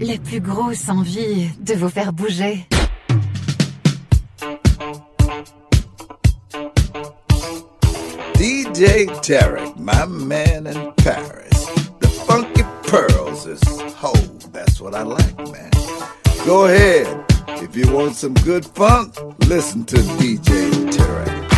la plus grosse envie de vous faire bouger. DJ Tarek, my man in Paris. The funky pearls is whole. That's what I like, man. Go ahead. If you want some good funk, listen to DJ Tarek.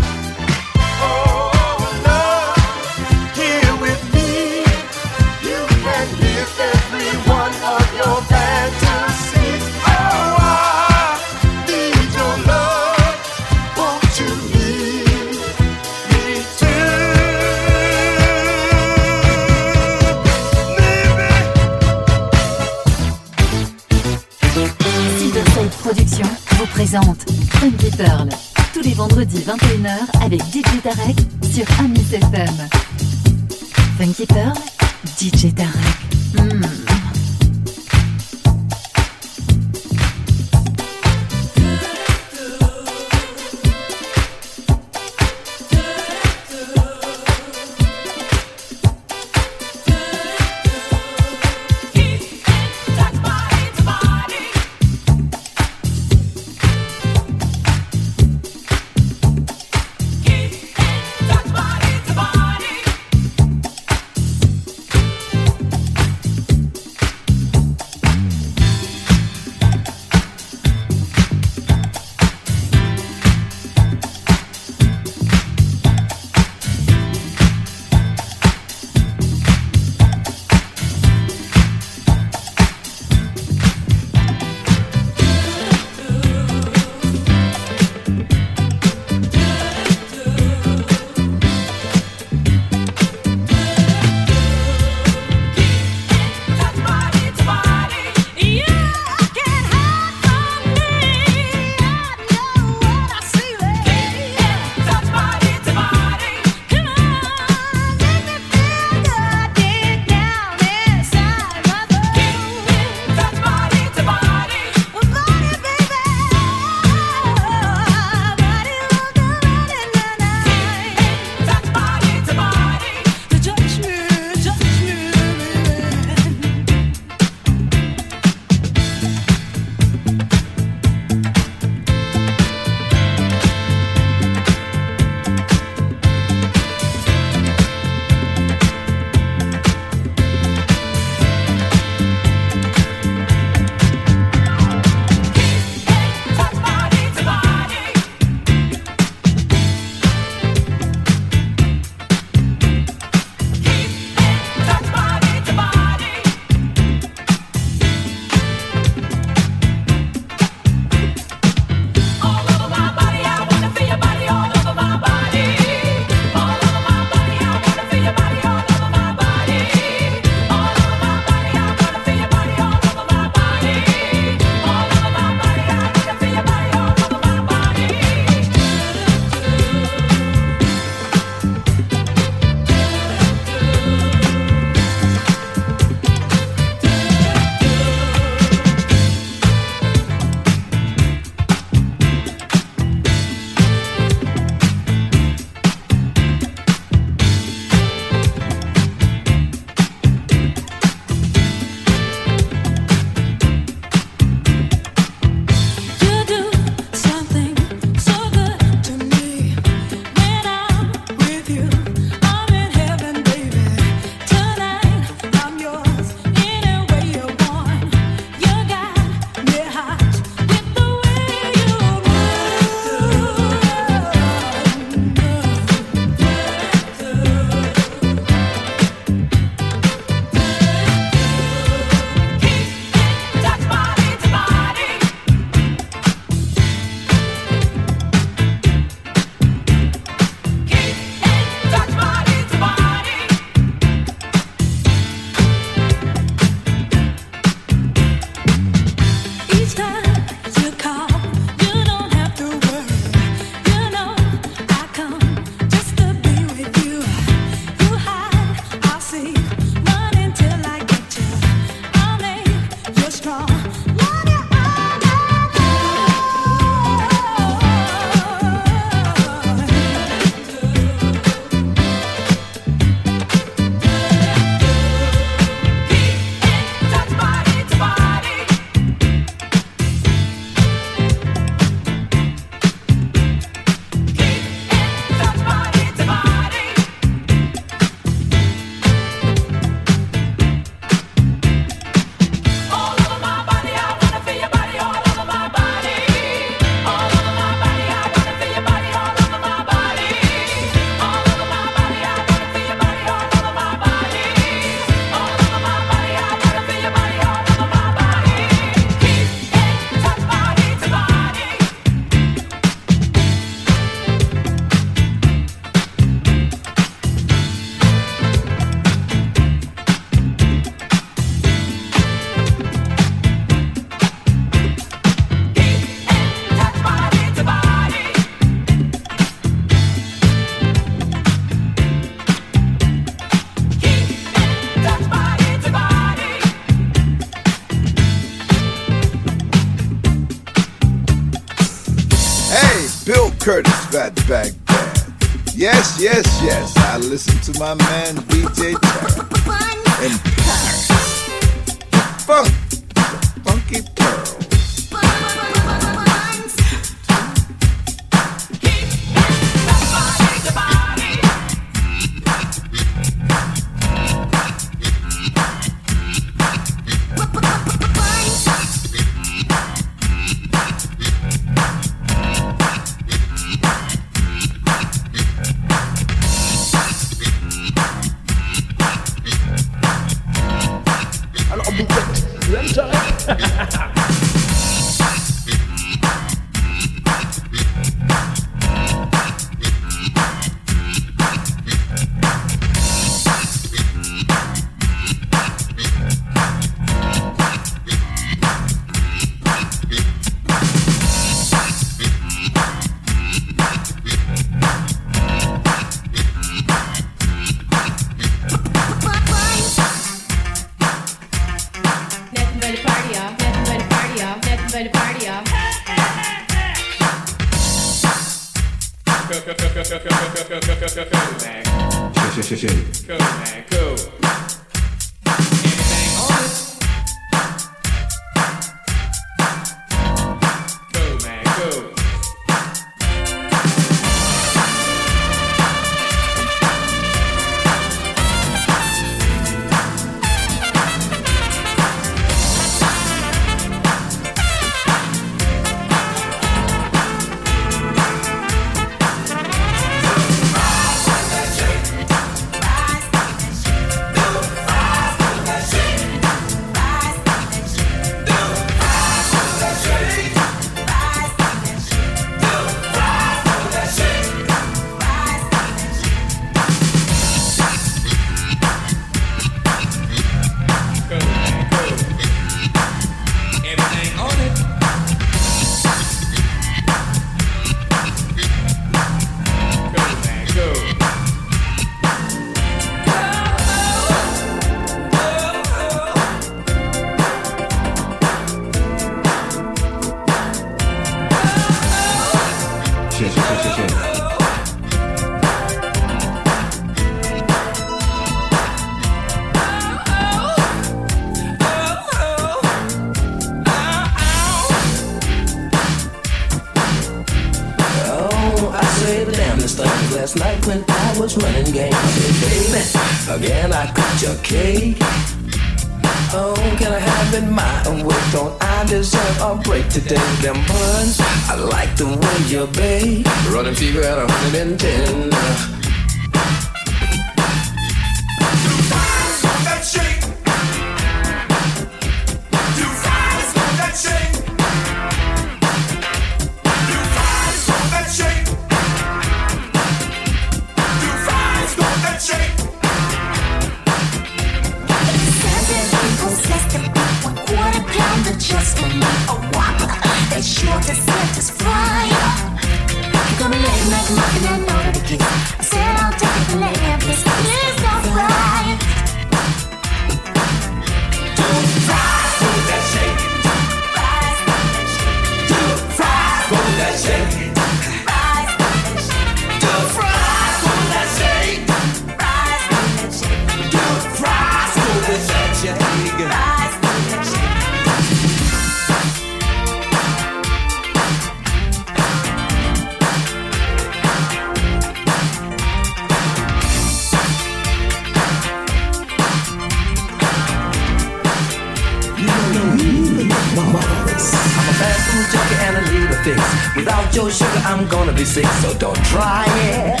your sugar, I'm gonna be sick, so don't try it.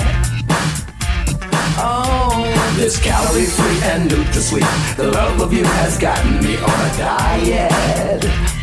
Oh, this calorie free and NutraSweet. The love of you has gotten me on a diet.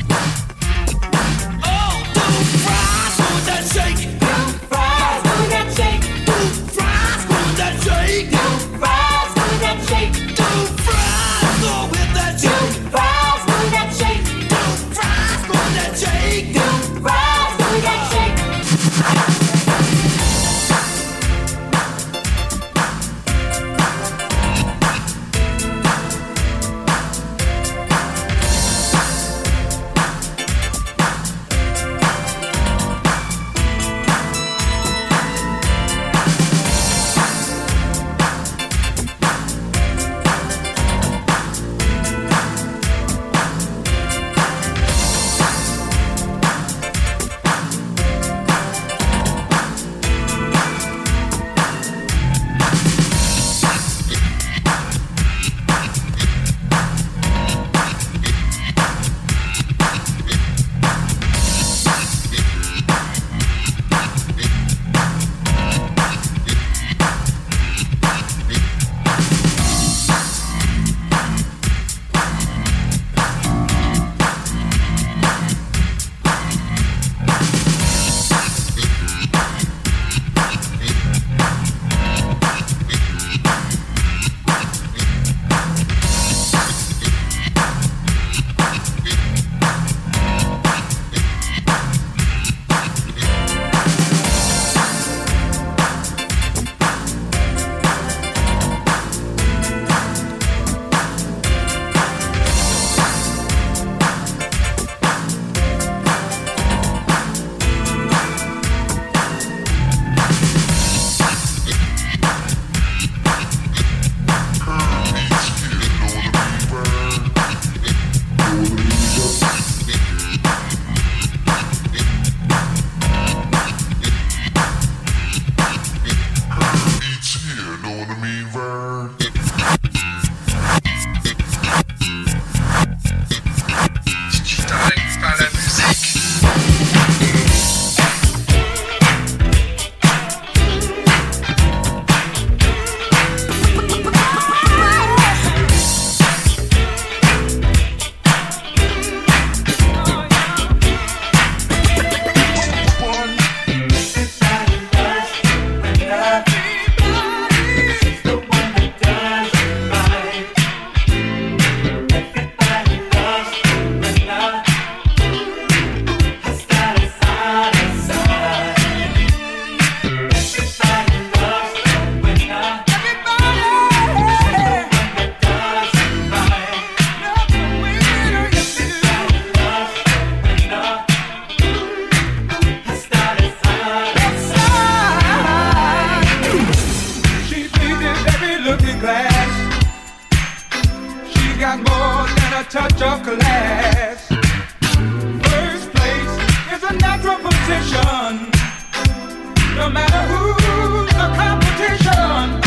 No matter who's the competition,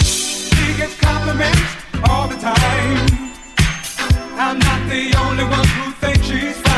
she gets compliments all the time. I'm not the only one who thinks she's.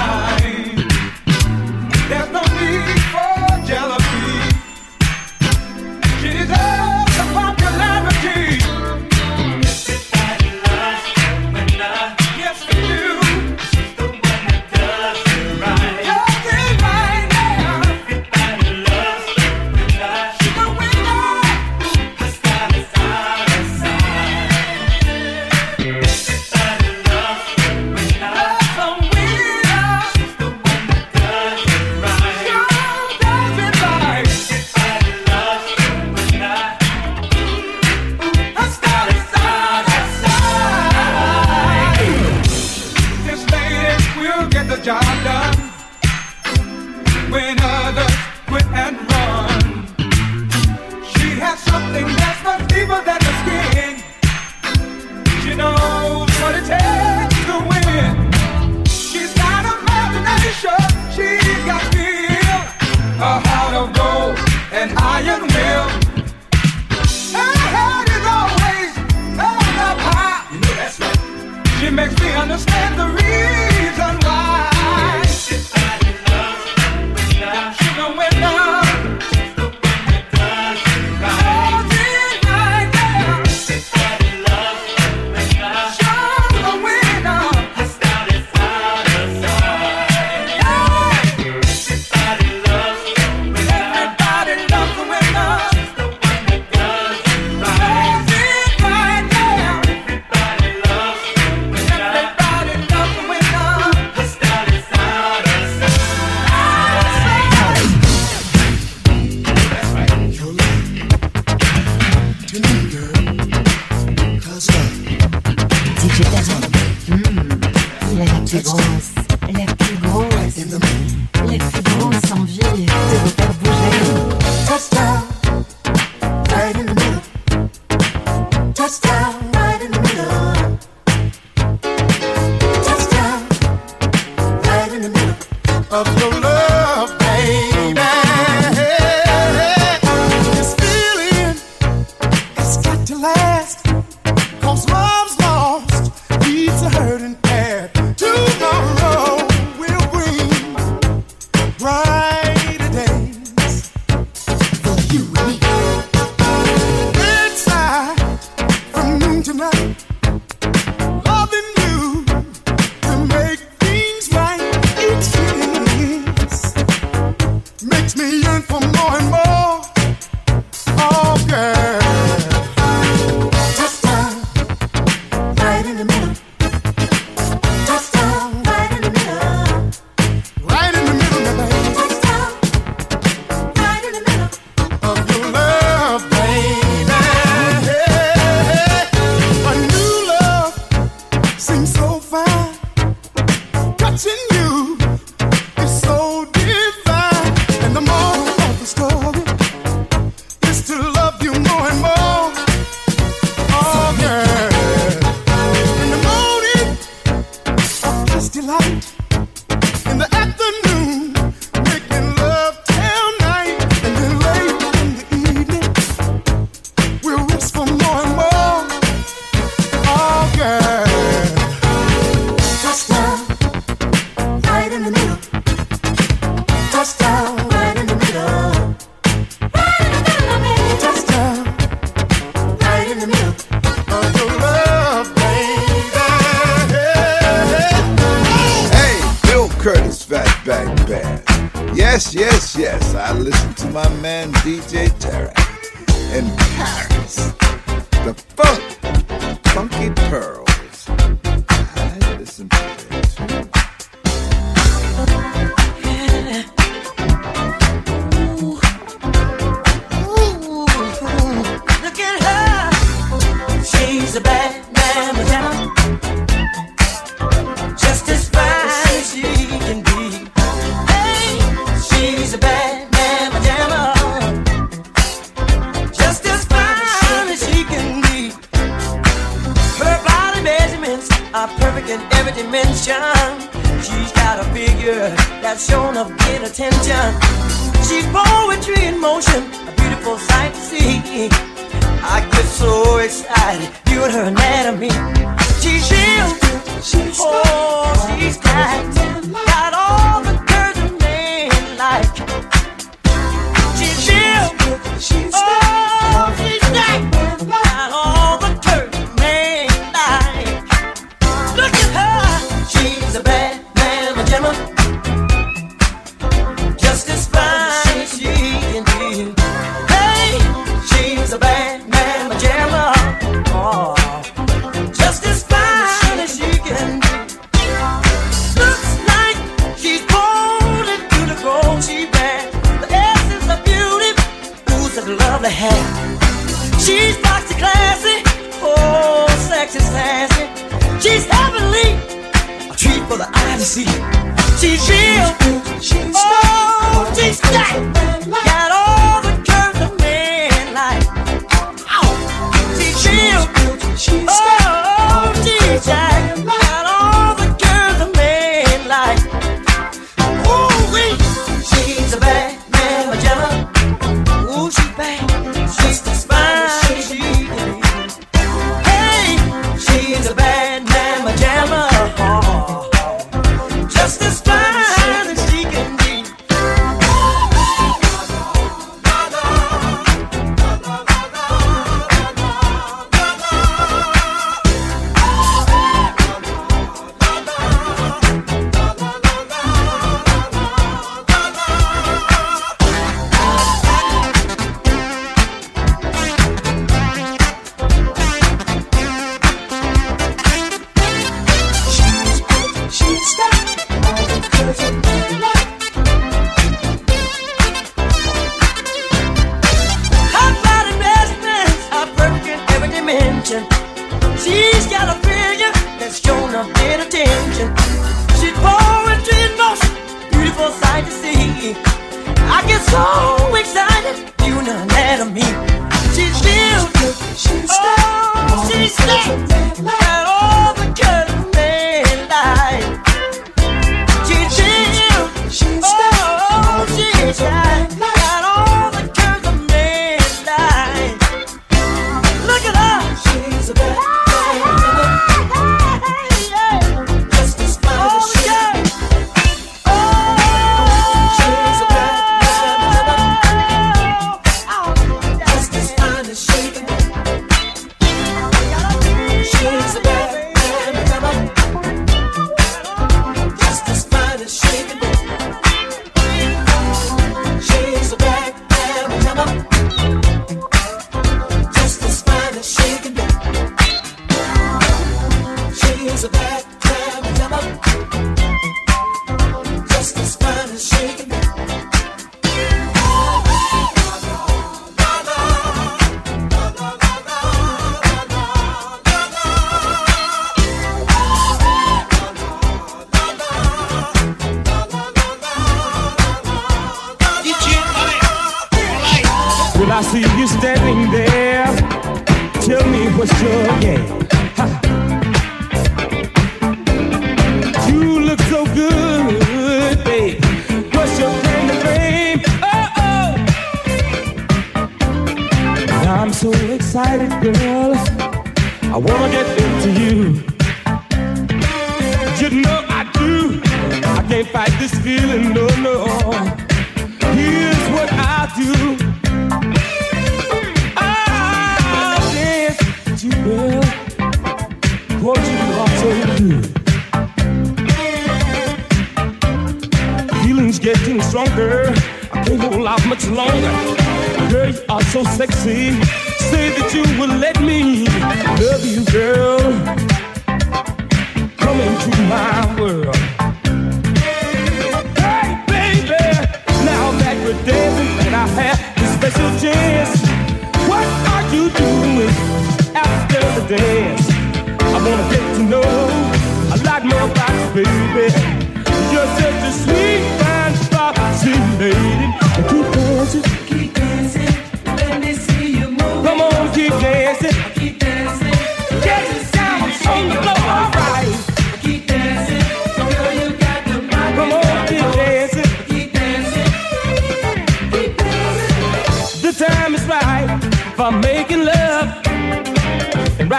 get so excited, you not mad me. She's beautiful, she's oh, she's longer. I can't hold out much longer. Girl, you are so sexy. Say that you will let me love you, girl. Come into my world. Hey, baby. Now that we're dancing and I have this special chance, what are you doing after the dance? I wanna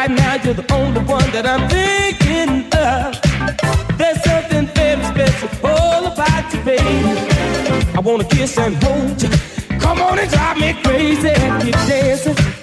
right now, you're the only one that I'm thinking of. There's something very special all about you, baby. I wanna kiss and hold you. Come on and drive me crazy. Keep dancing.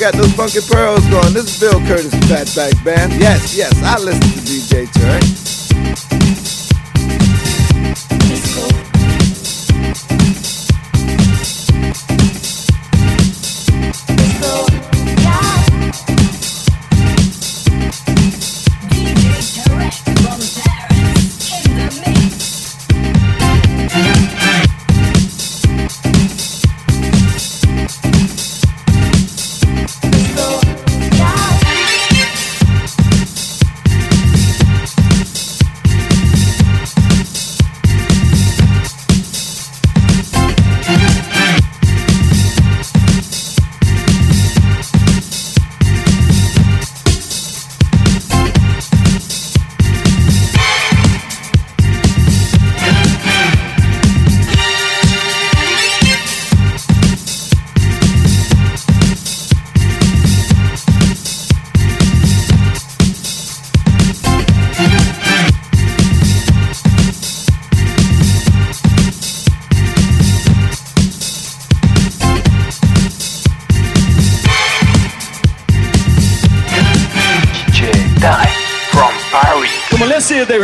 Got those funky pearls going. This is Bill Curtis Fatback Band. Yes, yes, I listen to DJ Turk.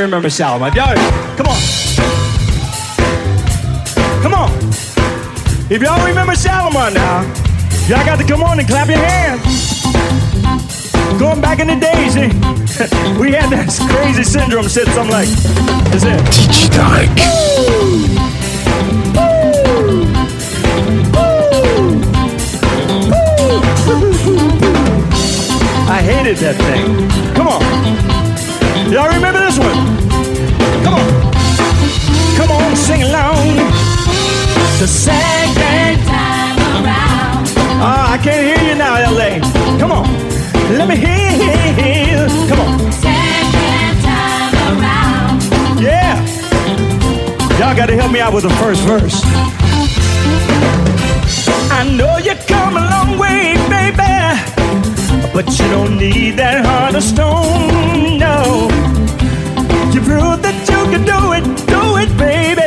Let's see if they remember Shalamar. Y'all, come on. Come on. If y'all remember Shalamar now, y'all got to come on and clap your hands. Going back in the days, eh? we had that crazy syndrome said something like, is it? Tarek. I hated that thing. Come on. Y'all remember this one? Come on. Come on, sing along. The second time around. Oh, I can't hear you now, LA. Come on. Let me hear you. Come on. Second time around. Yeah. Y'all got to help me out with the first verse. I know you come a long way. But you don't need that heart of stone, no. You prove that you can do it, do it, baby.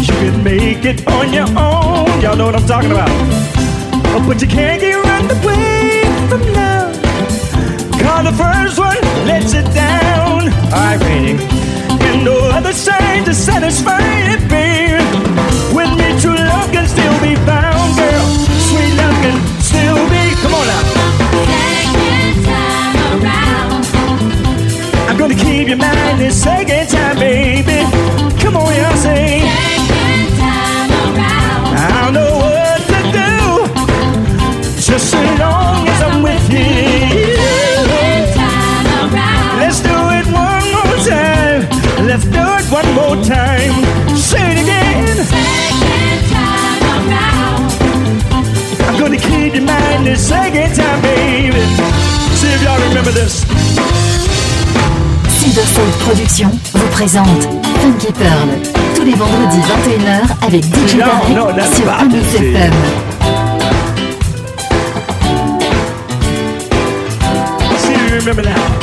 You can make it on your own. Y'all know what I'm talking about. Oh, But you can't get run away from love. Cause the first one lets you down. Alright, Rainy. And no other sign to satisfy it, baby. With me, true love can still be found, girl. Sweet love can still be. Come on now. I'm gonna keep your mind this second time, baby. Come on, y'all say. I don't know what to do. Just so long as I'm with you. Let's do it one more time. Let's do it one more time. Say it again. I'm gonna keep your mind this second remember this. Silverfold Productions vous présente Funky Pearl tous les vendredis 21h avec DJ Tarek sur Amis. FM. See if you remember now.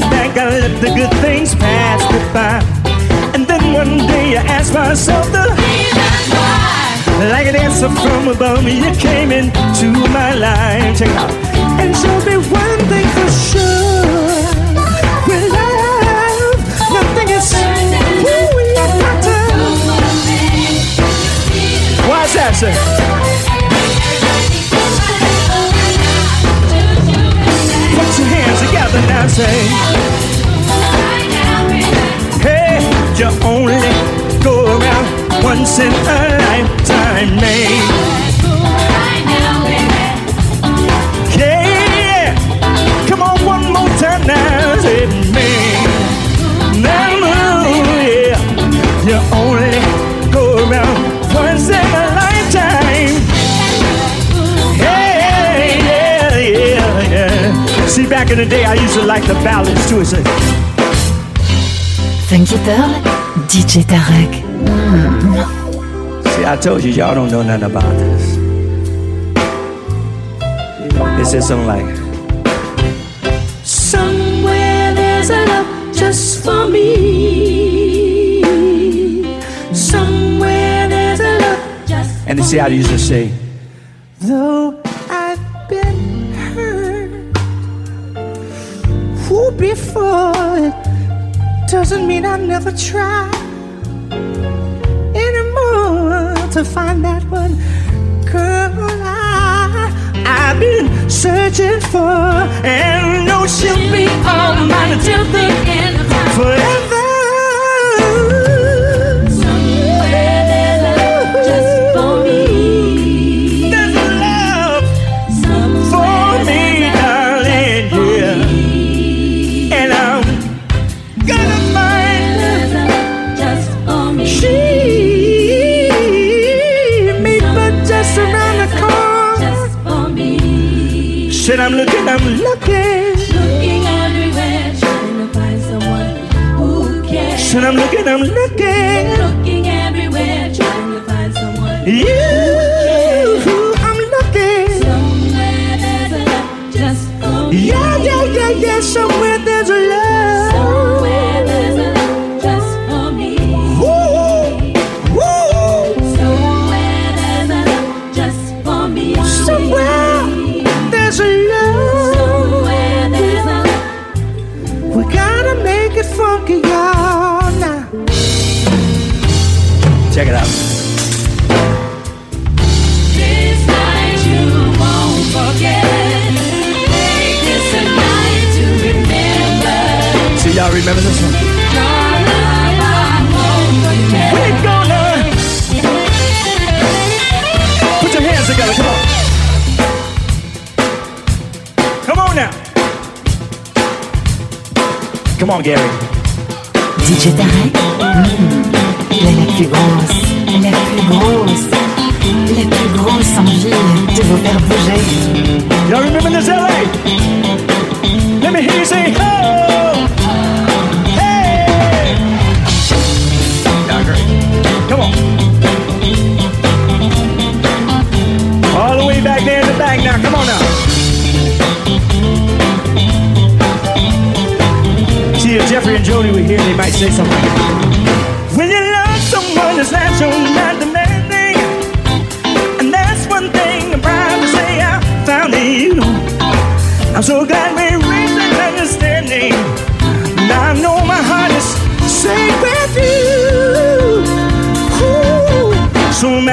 Back, I let the good things pass me by. And then one day I asked myself the reason why. like an answer from above me, you came into my life. Check it out. And show me one thing for sure. With love, nothing is that, sir? Now, say. Hey, you only go around once in a lifetime, man. Back in the day, I used to like the ballads too. It's like, Funky Pearl, DJ Tarek. See, I told you, y'all don't know nothing about this. It says something like, Somewhere there's a love just for me. Somewhere there's a love just and you see how they used to say, Though before, it doesn't mean I never try anymore to find that one girl I, I've been searching for, and know she'll be all mine until the end of time. Forever. I'm looking, I'm looking. Looking everywhere, trying to find someone who cares. Said I'm looking, I'm looking. Remember this one? We're gonna Put your hands together, come on. Come on now. Come on, Gary. DJ Tarek Elle la plus grosse, la plus grosse, la plus grosse envie de vous faire bouger. Y'all remember this LA? Let me hear you say, oh! All the way back there in the back now. Come on now. See, if Jeffrey and Jody were here, they might say something. When you love someone, it's natural, not demanding. And that's one thing I'm proud to say I found in you. I'm so glad we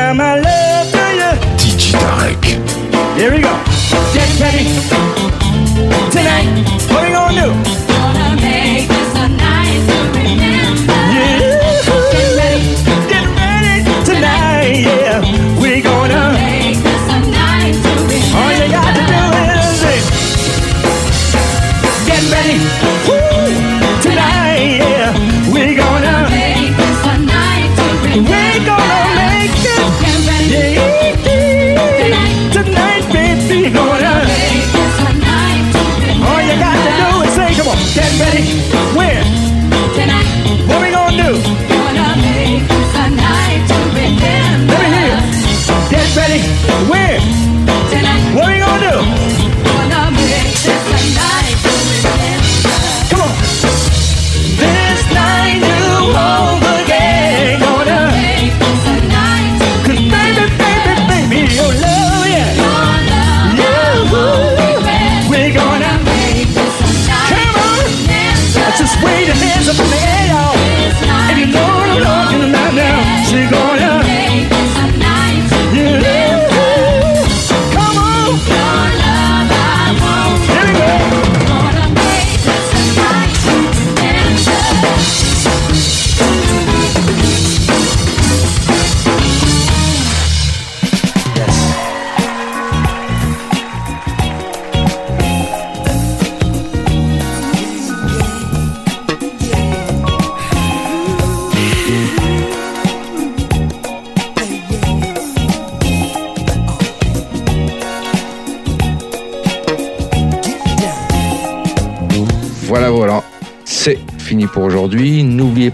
Ooh. So now my love to you. DJ Tarek. Here we go. Get ready. Tonight, what we gonna do? Gonna make this a night to remember. Yeah. Get ready. Get ready tonight, yeah. We gonna. Make this a night to remember. All you got to do is get ready. Get ready.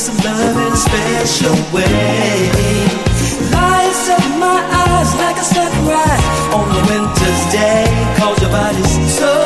Some love in a special way. Lights up my eyes like a sunrise on a winter's day. Cause your body's so